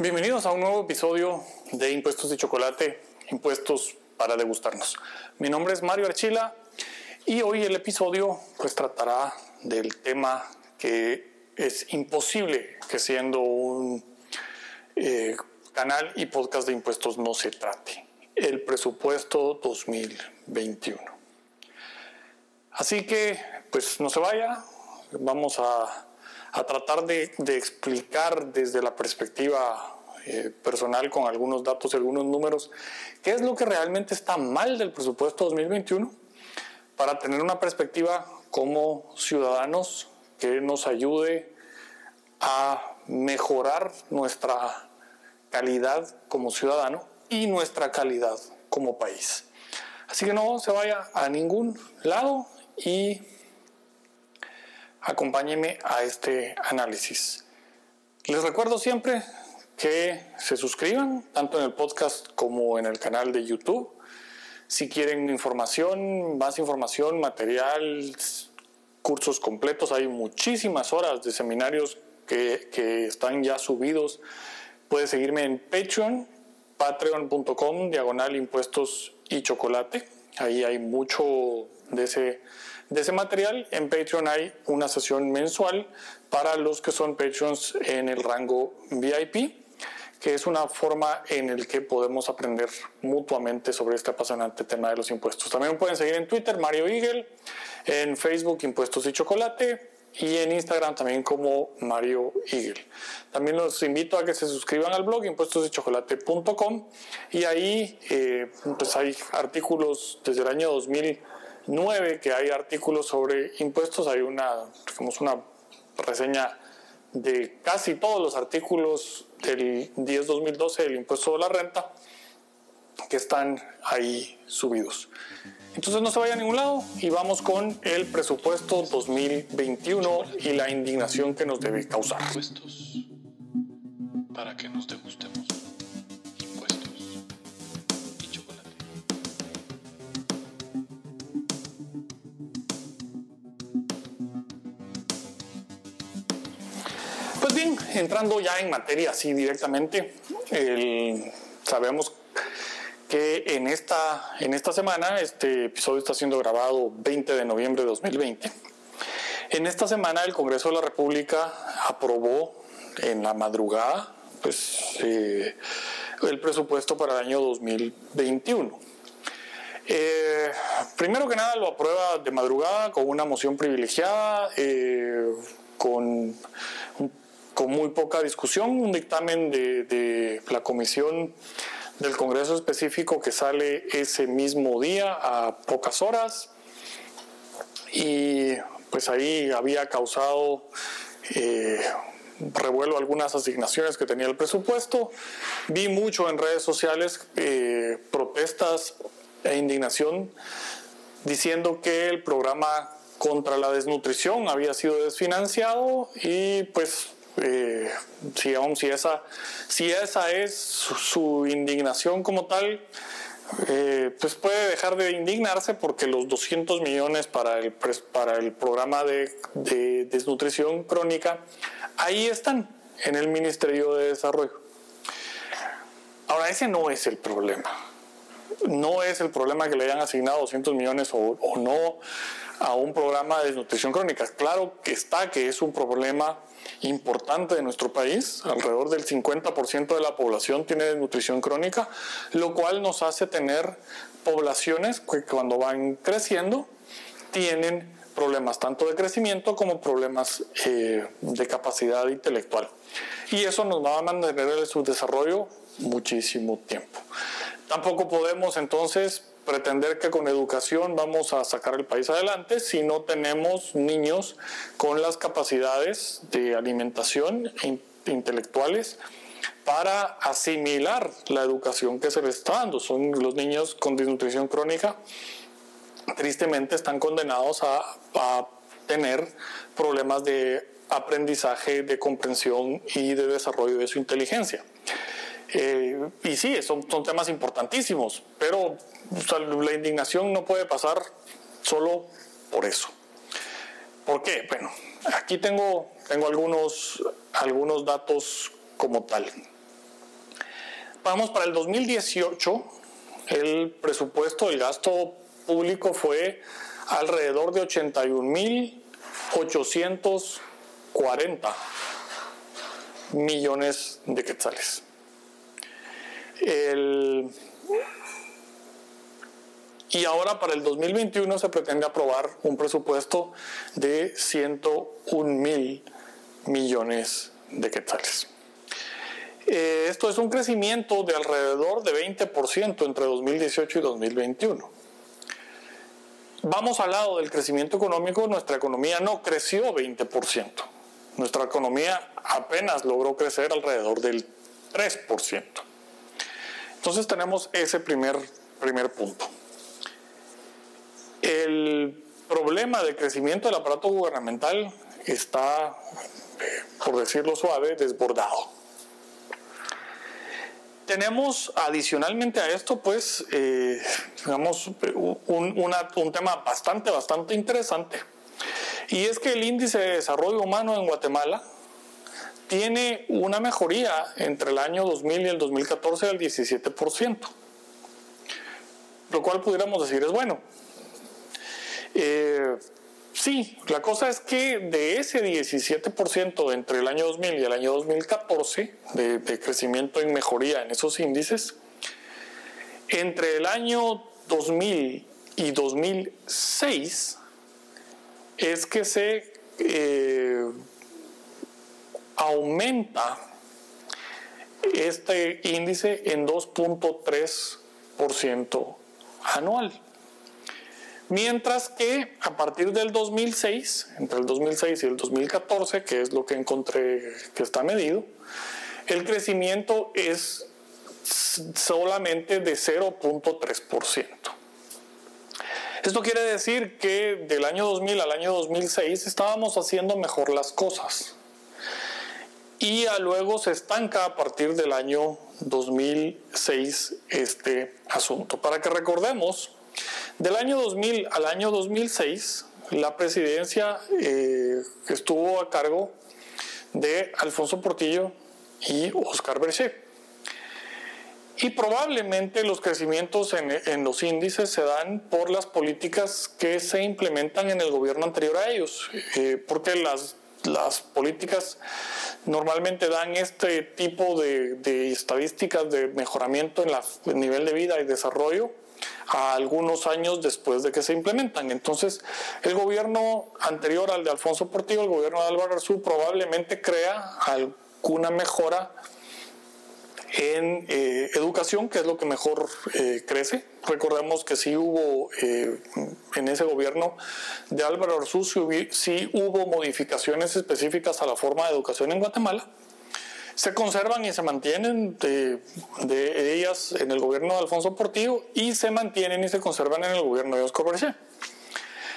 Bienvenidos a un nuevo episodio de Impuestos de Chocolate, Impuestos para degustarnos. Mi nombre es Mario Archila y hoy el episodio pues tratará del tema que es imposible que siendo un eh, canal y podcast de impuestos no se trate, el presupuesto 2021. Así que pues no se vaya, vamos a a tratar de, explicar desde la perspectiva eh, personal con algunos datos y algunos números qué es lo que realmente está mal del presupuesto 2021 para tener una perspectiva como ciudadanos que nos ayude a mejorar nuestra calidad como ciudadano y nuestra calidad como país. Así que no se vaya a ningún lado y acompáñenme a este análisis. Les recuerdo siempre que se suscriban tanto en el podcast como en el canal de YouTube. Si quieren información, más información, material, cursos completos, hay muchísimas horas de seminarios que, que están ya subidos. Puedes seguirme en Patreon, patreon.com, diagonal impuestos y chocolate. Ahí hay mucho de ese de ese material. En Patreon hay una sesión mensual para los que son Patreons en el rango VIP, que es una forma en el que podemos aprender mutuamente sobre este apasionante tema de los impuestos. También pueden seguir en Twitter Mario Eagle, en Facebook Impuestos y Chocolate y en Instagram también como Mario Eagle. También los invito a que se suscriban al blog impuestosdechocolate.com y ahí eh, pues hay artículos desde el año 2000 9 que hay artículos sobre impuestos, hay una, digamos, una reseña de casi todos los artículos del 10-2012 del impuesto de la renta que están ahí subidos. Entonces no se vaya a ningún lado y vamos con el presupuesto 2021 y la indignación que nos debe causar. Para que nos degustemos. entrando ya en materia así directamente, sabemos que en esta, en esta semana, este episodio está siendo grabado 20 de noviembre de 2020, en esta semana el Congreso de la República aprobó en la madrugada pues, eh, el presupuesto para el año 2021. Eh, primero que nada lo aprueba de madrugada con una moción privilegiada, eh, con con muy poca discusión, un dictamen de, la comisión del Congreso específico que sale ese mismo día a pocas horas y pues ahí había causado eh, revuelo algunas asignaciones que tenía el presupuesto. Vi mucho en redes sociales eh, protestas e indignación diciendo que el programa contra la desnutrición había sido desfinanciado y pues eh, si, si, esa, si esa es su, indignación como tal, eh, pues puede dejar de indignarse porque los 200 millones para el, para el programa de, de desnutrición crónica, ahí están en el Ministerio de Desarrollo. Ahora, ese no es el problema. No es el problema que le hayan asignado 200 millones o no a un programa de desnutrición crónica. Claro que está, que es un problema importante de nuestro país, alrededor del 50% de la población tiene desnutrición crónica, lo cual nos hace tener poblaciones que cuando van creciendo tienen problemas tanto de crecimiento como problemas eh, de capacidad intelectual. Y eso nos va a mantener el subdesarrollo muchísimo tiempo. Tampoco podemos entonces pretender que con educación vamos a sacar el país adelante si no tenemos niños con las capacidades de alimentación intelectuales para asimilar la educación que se les está dando. Son los niños con desnutrición crónica, tristemente están condenados a tener problemas de aprendizaje, de comprensión y de desarrollo de su inteligencia. Eh, y sí, son, temas importantísimos, pero la indignación no puede pasar solo por eso. ¿Por qué? Bueno, aquí tengo, algunos, algunos datos como tal. vamos, para el 2018 el presupuesto del gasto público fue alrededor de 81.840 millones de quetzales. Y ahora para el 2021 se pretende aprobar un presupuesto de 101 mil millones de quetzales. Eh, esto es un crecimiento de alrededor de 20% entre 2018 y 2021. Vamos al lado del crecimiento económico, nuestra economía no creció 20%. Nuestra economía apenas logró crecer alrededor del 3%. Entonces tenemos ese primer, primer punto. El problema de crecimiento del aparato gubernamental está, eh, por decirlo suave, desbordado tenemos adicionalmente a esto, pues, eh, digamos, un, tema bastante, bastante interesante. Y es que el índice de desarrollo humano en Guatemala tiene una mejoría entre el año 2000 y el 2014 del 17%, lo cual pudiéramos decir es bueno. Eh, Sí, la cosa es que de ese 17% entre el año 2000 y el año 2014 de, crecimiento y mejoría en esos índices, entre el año 2000 y 2006 es que se eh, aumenta este índice en 2.3% anual. Mientras que a partir del 2006, entre el 2006 y el 2014, que es lo que encontré que está medido, el crecimiento es solamente de 0.3%. Esto quiere decir que del año 2000 al año 2006 estábamos haciendo mejor las cosas. Y luego se estanca a partir del año 2006 este asunto. Para que recordemos, del año 2000 al año 2006, la presidencia eh, estuvo a cargo de Alfonso Portillo y Oscar Berché. Y probablemente los crecimientos en, los índices se dan por las políticas que se implementan en el gobierno anterior a ellos, eh, porque las, las políticas normalmente dan este tipo de, estadísticas de mejoramiento en el nivel de vida y desarrollo a algunos años después de que se implementan. Entonces, el gobierno anterior al de Alfonso Portillo, el gobierno de Álvaro Arzú, probablemente crea alguna mejora en eh, educación, que es lo que mejor eh, crece. Recordemos que sí hubo eh, en ese gobierno de Álvaro Arzú, sí hubo modificaciones específicas a la forma de educación en Guatemala se conservan y se mantienen de, ellas en el gobierno de Alfonso Portillo y se mantienen y se conservan en el gobierno de Oscar Berger.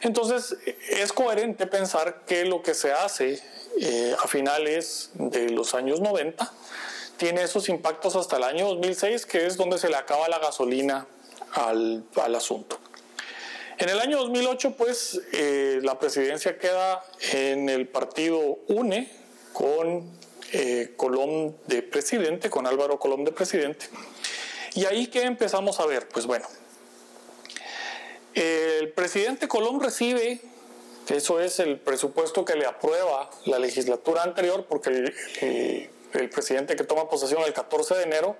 Entonces, es coherente pensar que lo que se hace eh, a finales de los años 90 tiene esos impactos hasta el año 2006, que es donde se le acaba la gasolina al, asunto. En el año 2008, pues, eh, la presidencia queda en el partido UNE con eh, Colón de presidente, con Álvaro Colón de presidente. Y ahí que empezamos a ver, pues bueno, el presidente Colón recibe, eso es el presupuesto que le aprueba la legislatura anterior, porque el presidente que toma posesión el 14 de enero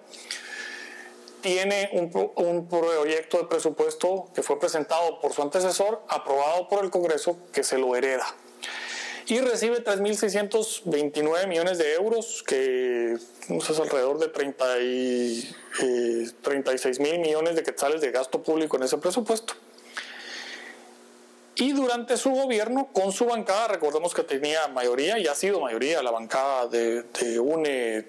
tiene un, un, proyecto de presupuesto que fue presentado por su antecesor, aprobado por el Congreso, que se lo hereda y recibe 3.629 millones de euros, que es alrededor de 30 y, 36 eh, mil millones de quetzales de gasto público en ese presupuesto. Y durante su gobierno, con su bancada, recordemos que tenía mayoría y ha sido mayoría la bancada de, UNE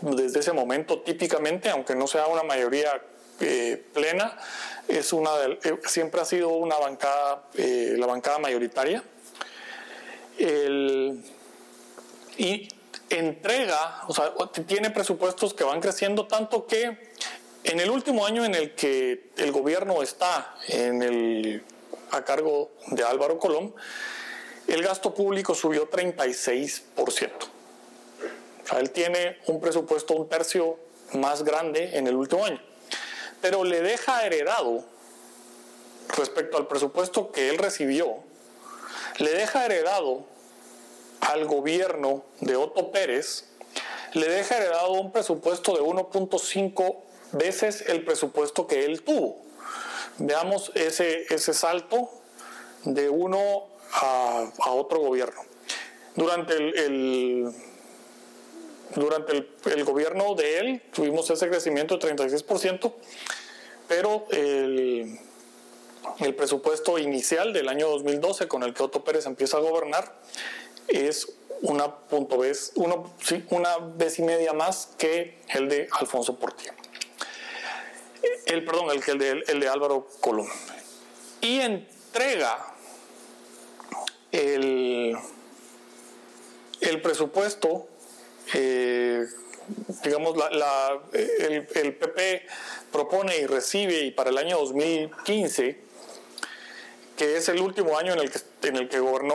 desde ese momento típicamente, aunque no sea una mayoría eh, plena, es una eh, siempre ha sido una bancada, la bancada mayoritaria. Y entrega, o sea, tiene presupuestos que van creciendo tanto que en el último año en el que el gobierno está en el, a cargo de Álvaro Colón, el gasto público subió 36%. O sea, él tiene un presupuesto un tercio más grande en el último año. Pero le deja heredado, respecto al presupuesto que él recibió, le deja heredado al gobierno de Otto Pérez, le deja heredado un presupuesto de 1.5 veces el presupuesto que él tuvo. Veamos ese, ese salto de uno a, otro gobierno. Durante el, durante el, gobierno de él tuvimos ese crecimiento de 36%, pero el, el presupuesto inicial del año 2012 con el que Otto Pérez empieza a gobernar es una, punto vez, uno, una vez y media más que el de Alfonso Portillo. El, perdón, el, el, de, el de Álvaro Colón. Y entrega el, el presupuesto, eh, digamos, la, el, el, PP propone y recibe y para el año 2015, que es el último año en el que, en el que gobernó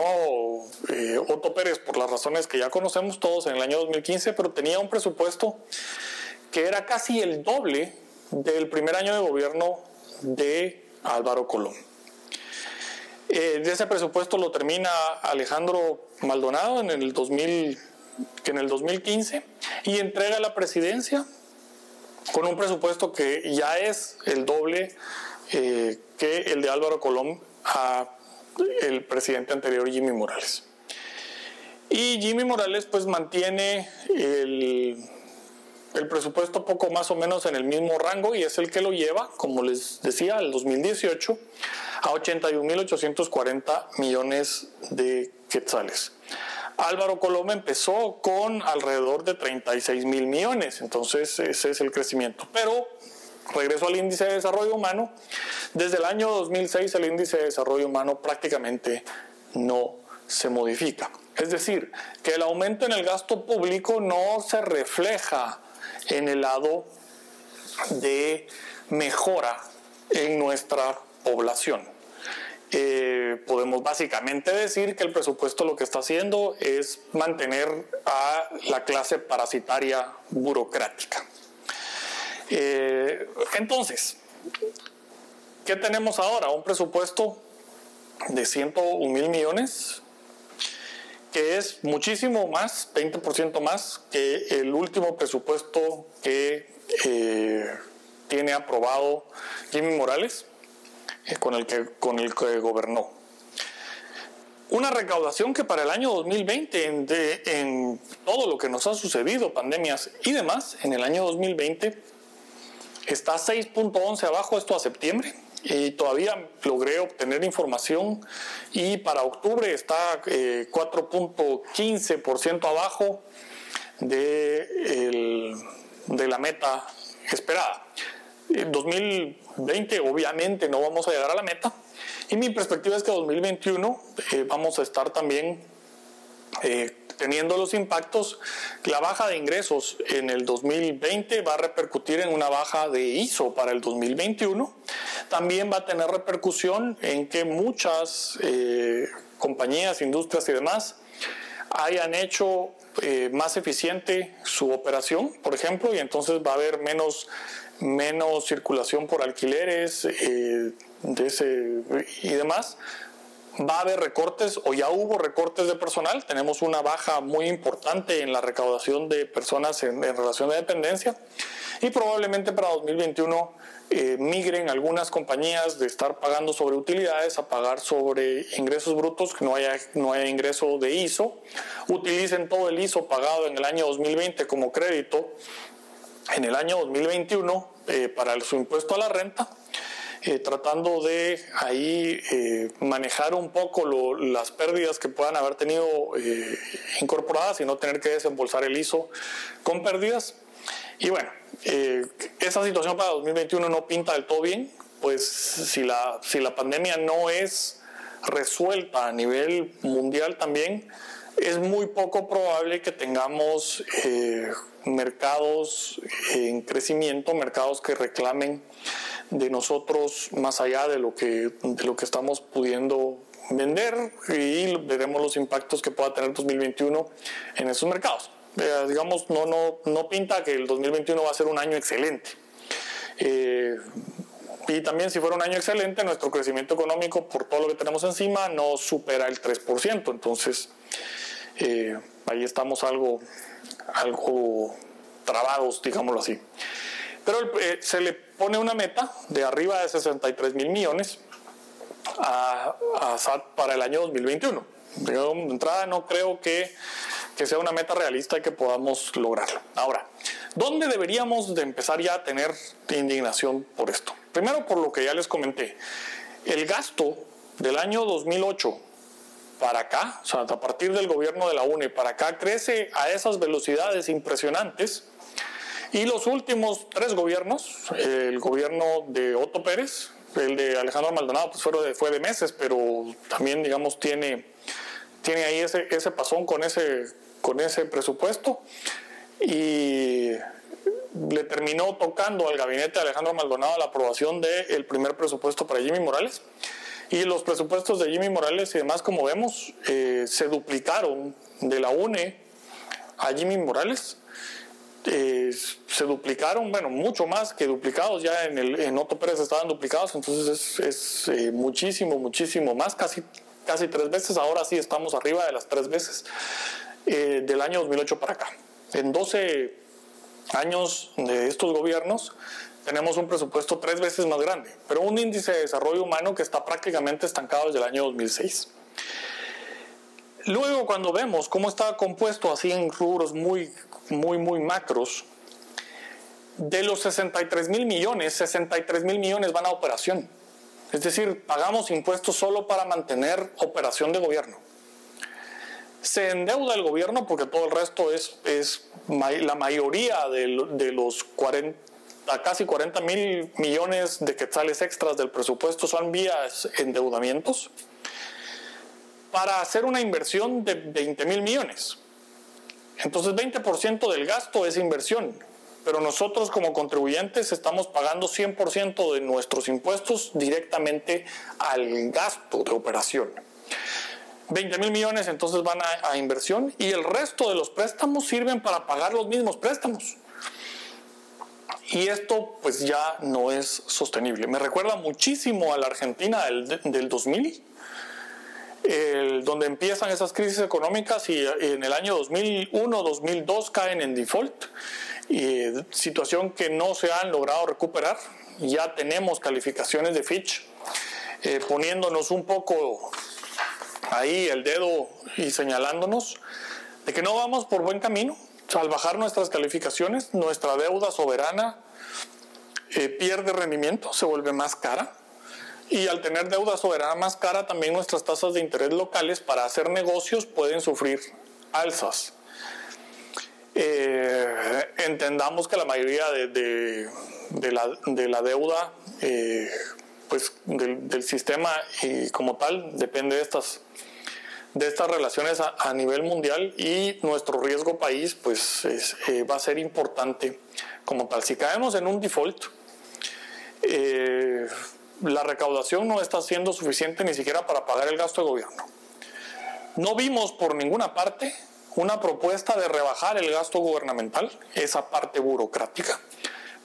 eh, Otto Pérez por las razones que ya conocemos todos en el año 2015, pero tenía un presupuesto que era casi el doble del primer año de gobierno de Álvaro Colón. Eh, de ese presupuesto lo termina Alejandro Maldonado en el, 2000, en el 2015 y entrega la presidencia con un presupuesto que ya es el doble eh, que el de Álvaro Colón a el presidente anterior Jimmy Morales. Y Jimmy Morales pues mantiene el, el presupuesto poco más o menos en el mismo rango y es el que lo lleva, como les decía, al 2018 a 81.840 millones de quetzales. Álvaro Coloma empezó con alrededor de 36 mil millones, entonces ese es el crecimiento. Pero regreso al índice de desarrollo humano, desde el año 2006 el índice de desarrollo humano prácticamente no se modifica. Es decir, que el aumento en el gasto público no se refleja en el lado de mejora en nuestra población. Eh, podemos básicamente decir que el presupuesto lo que está haciendo es mantener a la clase parasitaria burocrática. Eh, entonces, ¿qué tenemos ahora? Un presupuesto de 101 mil millones, que es muchísimo más, 20% más que el último presupuesto que eh, tiene aprobado Jimmy Morales, eh, con, el que, con el que gobernó. Una recaudación que para el año 2020, en, en todo lo que nos ha sucedido, pandemias y demás, en el año 2020 está 6.11 abajo, esto a septiembre, y todavía logré obtener información y para octubre está 4.15% eh, abajo de, de, la meta esperada. En 2020 obviamente no vamos a llegar a la meta y mi perspectiva es que 2021 eh, vamos a estar también eh, teniendo los impactos, la baja de ingresos en el 2020 va a repercutir en una baja de ISO para el 2021. También va a tener repercusión en que muchas eh, compañías, industrias y demás hayan hecho eh, más eficiente su operación, por ejemplo, y entonces va a haber menos, menos circulación por alquileres eh, de ese, y demás va a haber recortes o ya hubo recortes de personal. Tenemos una baja muy importante en la recaudación de personas en, relación de dependencia y probablemente para 2021 eh, migren algunas compañías de estar pagando sobre utilidades a pagar sobre ingresos brutos, que no haya, no haya ingreso de ISO. Utilicen todo el ISO pagado en el año 2020 como crédito en el año 2021 eh, para su impuesto a la renta eh, tratando de ahí eh, manejar un poco las pérdidas que puedan haber tenido eh, incorporadas y no tener que desembolsar el ISO con pérdidas. Y bueno, esa situación para 2021 no pinta del todo bien, pues si la, si la pandemia no es resuelta a nivel mundial también, es muy poco probable que tengamos mercados en crecimiento, mercados que reclamen de nosotros más allá de lo que, de lo que estamos pudiendo vender y veremos los impactos que pueda tener 2021 en esos mercados. Eh, digamos, no, no, no pinta que el 2021 va a ser un año excelente. Eh, y también si fuera un año excelente, nuestro crecimiento económico por todo lo que tenemos encima no supera el 3%. Entonces, eh, ahí estamos algo, algo trabados, digámoslo así. Pero se le pone una meta de arriba de 63 mil millones a, a SAT para el año 2021. De entrada no creo que, que sea una meta realista y que podamos lograrlo. Ahora, ¿dónde deberíamos de empezar ya a tener indignación por esto? Primero por lo que ya les comenté. El gasto del año 2008 para acá, o sea, a partir del gobierno de la UNE para acá, crece a esas velocidades impresionantes. Y los últimos tres gobiernos, el gobierno de Otto Pérez, el de Alejandro Maldonado, pues fue de, fue de meses, pero también, digamos, tiene tiene ahí ese, ese pasón con ese, con ese presupuesto y le terminó tocando al gabinete de Alejandro Maldonado la aprobación del primer presupuesto para Jimmy Morales. Y los presupuestos de Jimmy Morales y demás, como vemos, eh, se duplicaron de la UNE a Jimmy Morales. Eh, se duplicaron, bueno, mucho más que duplicados, ya en, el, en Otto Pérez estaban duplicados, entonces es, eh, muchísimo, muchísimo más, casi casi tres veces, ahora sí estamos arriba de las tres veces eh, del año 2008 para acá. En 12 años de estos gobiernos tenemos un presupuesto tres veces más grande, pero un índice de desarrollo humano que está prácticamente estancado desde el año 2006. Luego, cuando vemos cómo está compuesto así en rubros muy, muy, muy macros, de los 63 mil millones, 63 mil millones van a operación. Es decir, pagamos impuestos solo para mantener operación de gobierno. Se endeuda el gobierno porque todo el resto es, es la mayoría de, los 40, casi 40 mil millones de quetzales extras del presupuesto son vías endeudamientos para hacer una inversión de 20 mil millones. Entonces 20% del gasto es inversión pero nosotros como contribuyentes estamos pagando 100% de nuestros impuestos directamente al gasto de operación. 20 mil millones entonces van a, inversión y el resto de los préstamos sirven para pagar los mismos préstamos. Y esto pues ya no es sostenible. Me recuerda muchísimo a la Argentina del, del 2000, donde empiezan esas crisis económicas y en el año 2001-2002 caen en default y situación que no se han logrado recuperar. Ya tenemos calificaciones de Fitch eh, poniéndonos un poco ahí el dedo y señalándonos de que no vamos por buen camino. al bajar nuestras calificaciones, nuestra deuda soberana eh, pierde rendimiento, se vuelve más cara. Y al tener deuda soberana más cara, también nuestras tasas de interés locales para hacer negocios pueden sufrir alzas. Eh, entendamos que la mayoría de, la, deuda eh, pues del, sistema como tal depende de estas de estas relaciones a, nivel mundial y nuestro riesgo país pues eh, va a ser importante como tal. Si caemos en un default, la recaudación no está siendo suficiente ni siquiera para pagar el gasto de gobierno. No vimos por ninguna parte una propuesta de rebajar el gasto gubernamental, esa parte burocrática,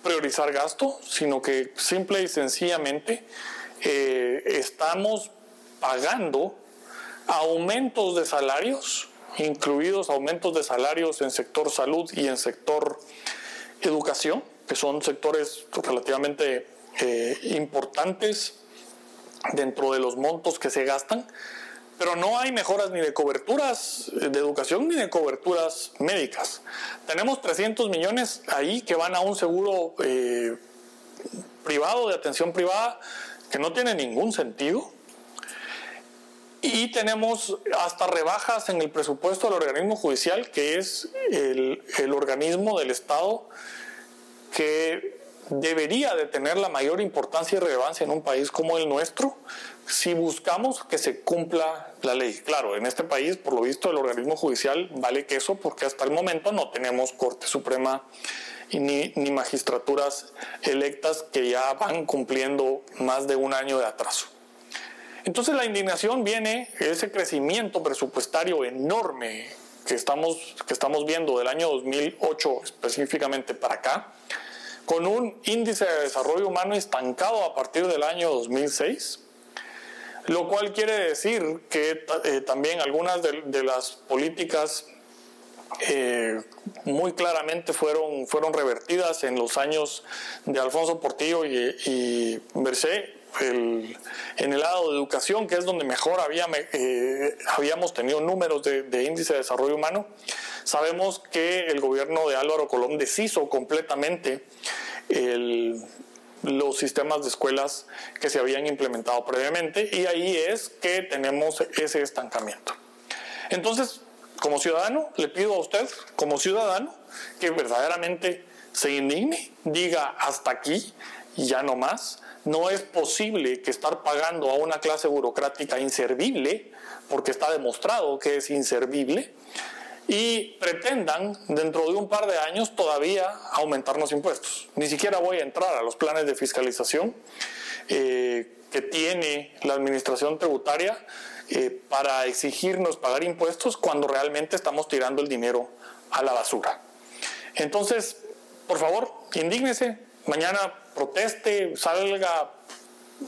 priorizar gasto, sino que simple y sencillamente eh, estamos pagando aumentos de salarios, incluidos aumentos de salarios en sector salud y en sector educación, que son sectores relativamente eh, importantes dentro de los montos que se gastan, pero no hay mejoras ni de coberturas de educación ni de coberturas médicas. Tenemos 300 millones ahí que van a un seguro eh, privado de atención privada que no tiene ningún sentido. Y tenemos hasta rebajas en el presupuesto del organismo judicial, que es el organismo del Estado que debería de tener la mayor importancia y relevancia en un país como el nuestro, si buscamos que se cumpla la ley. Claro, en este país, por lo visto, el organismo judicial vale queso porque hasta el momento no tenemos Corte Suprema ni, ni magistraturas electas que ya van cumpliendo más de un año de atraso. Entonces la indignación viene, ese crecimiento presupuestario enorme que estamos, que estamos viendo del año 2008 específicamente para acá, con un índice de desarrollo humano estancado a partir del año 2006, lo cual quiere decir que eh, también algunas de, las políticas eh, muy claramente fueron, fueron revertidas en los años de Alfonso Portillo y, y en el lado de educación, que es donde mejor eh, habíamos tenido números de, índice de desarrollo humano, sabemos que el gobierno de Álvaro Colón deshizo completamente los sistemas de escuelas que se habían implementado previamente y ahí es que tenemos ese estancamiento. Entonces, como ciudadano, le pido a usted, como ciudadano, que verdaderamente se indigne, diga hasta aquí y ya no más, no es posible que estar pagando a una clase burocrática inservible, porque está demostrado que es inservible, y pretendan dentro de un par de años todavía aumentarnos impuestos. Ni siquiera voy a entrar a los planes de fiscalización eh, que tiene la administración tributaria eh, para exigirnos pagar impuestos cuando realmente estamos tirando el dinero a la basura. Entonces, por favor, indígnese, mañana proteste, salga,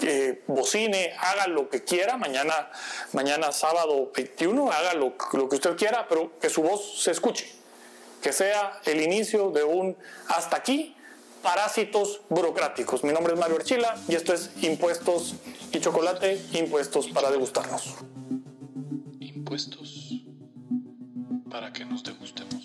eh, bocine, haga lo que quiera, mañana, mañana sábado 21, haga lo, lo que usted quiera, pero que su voz se escuche, que sea el inicio de un hasta aquí parásitos burocráticos. Mi nombre es Mario Archila y esto es Impuestos y Chocolate, Impuestos para degustarnos. Impuestos para que nos degustemos.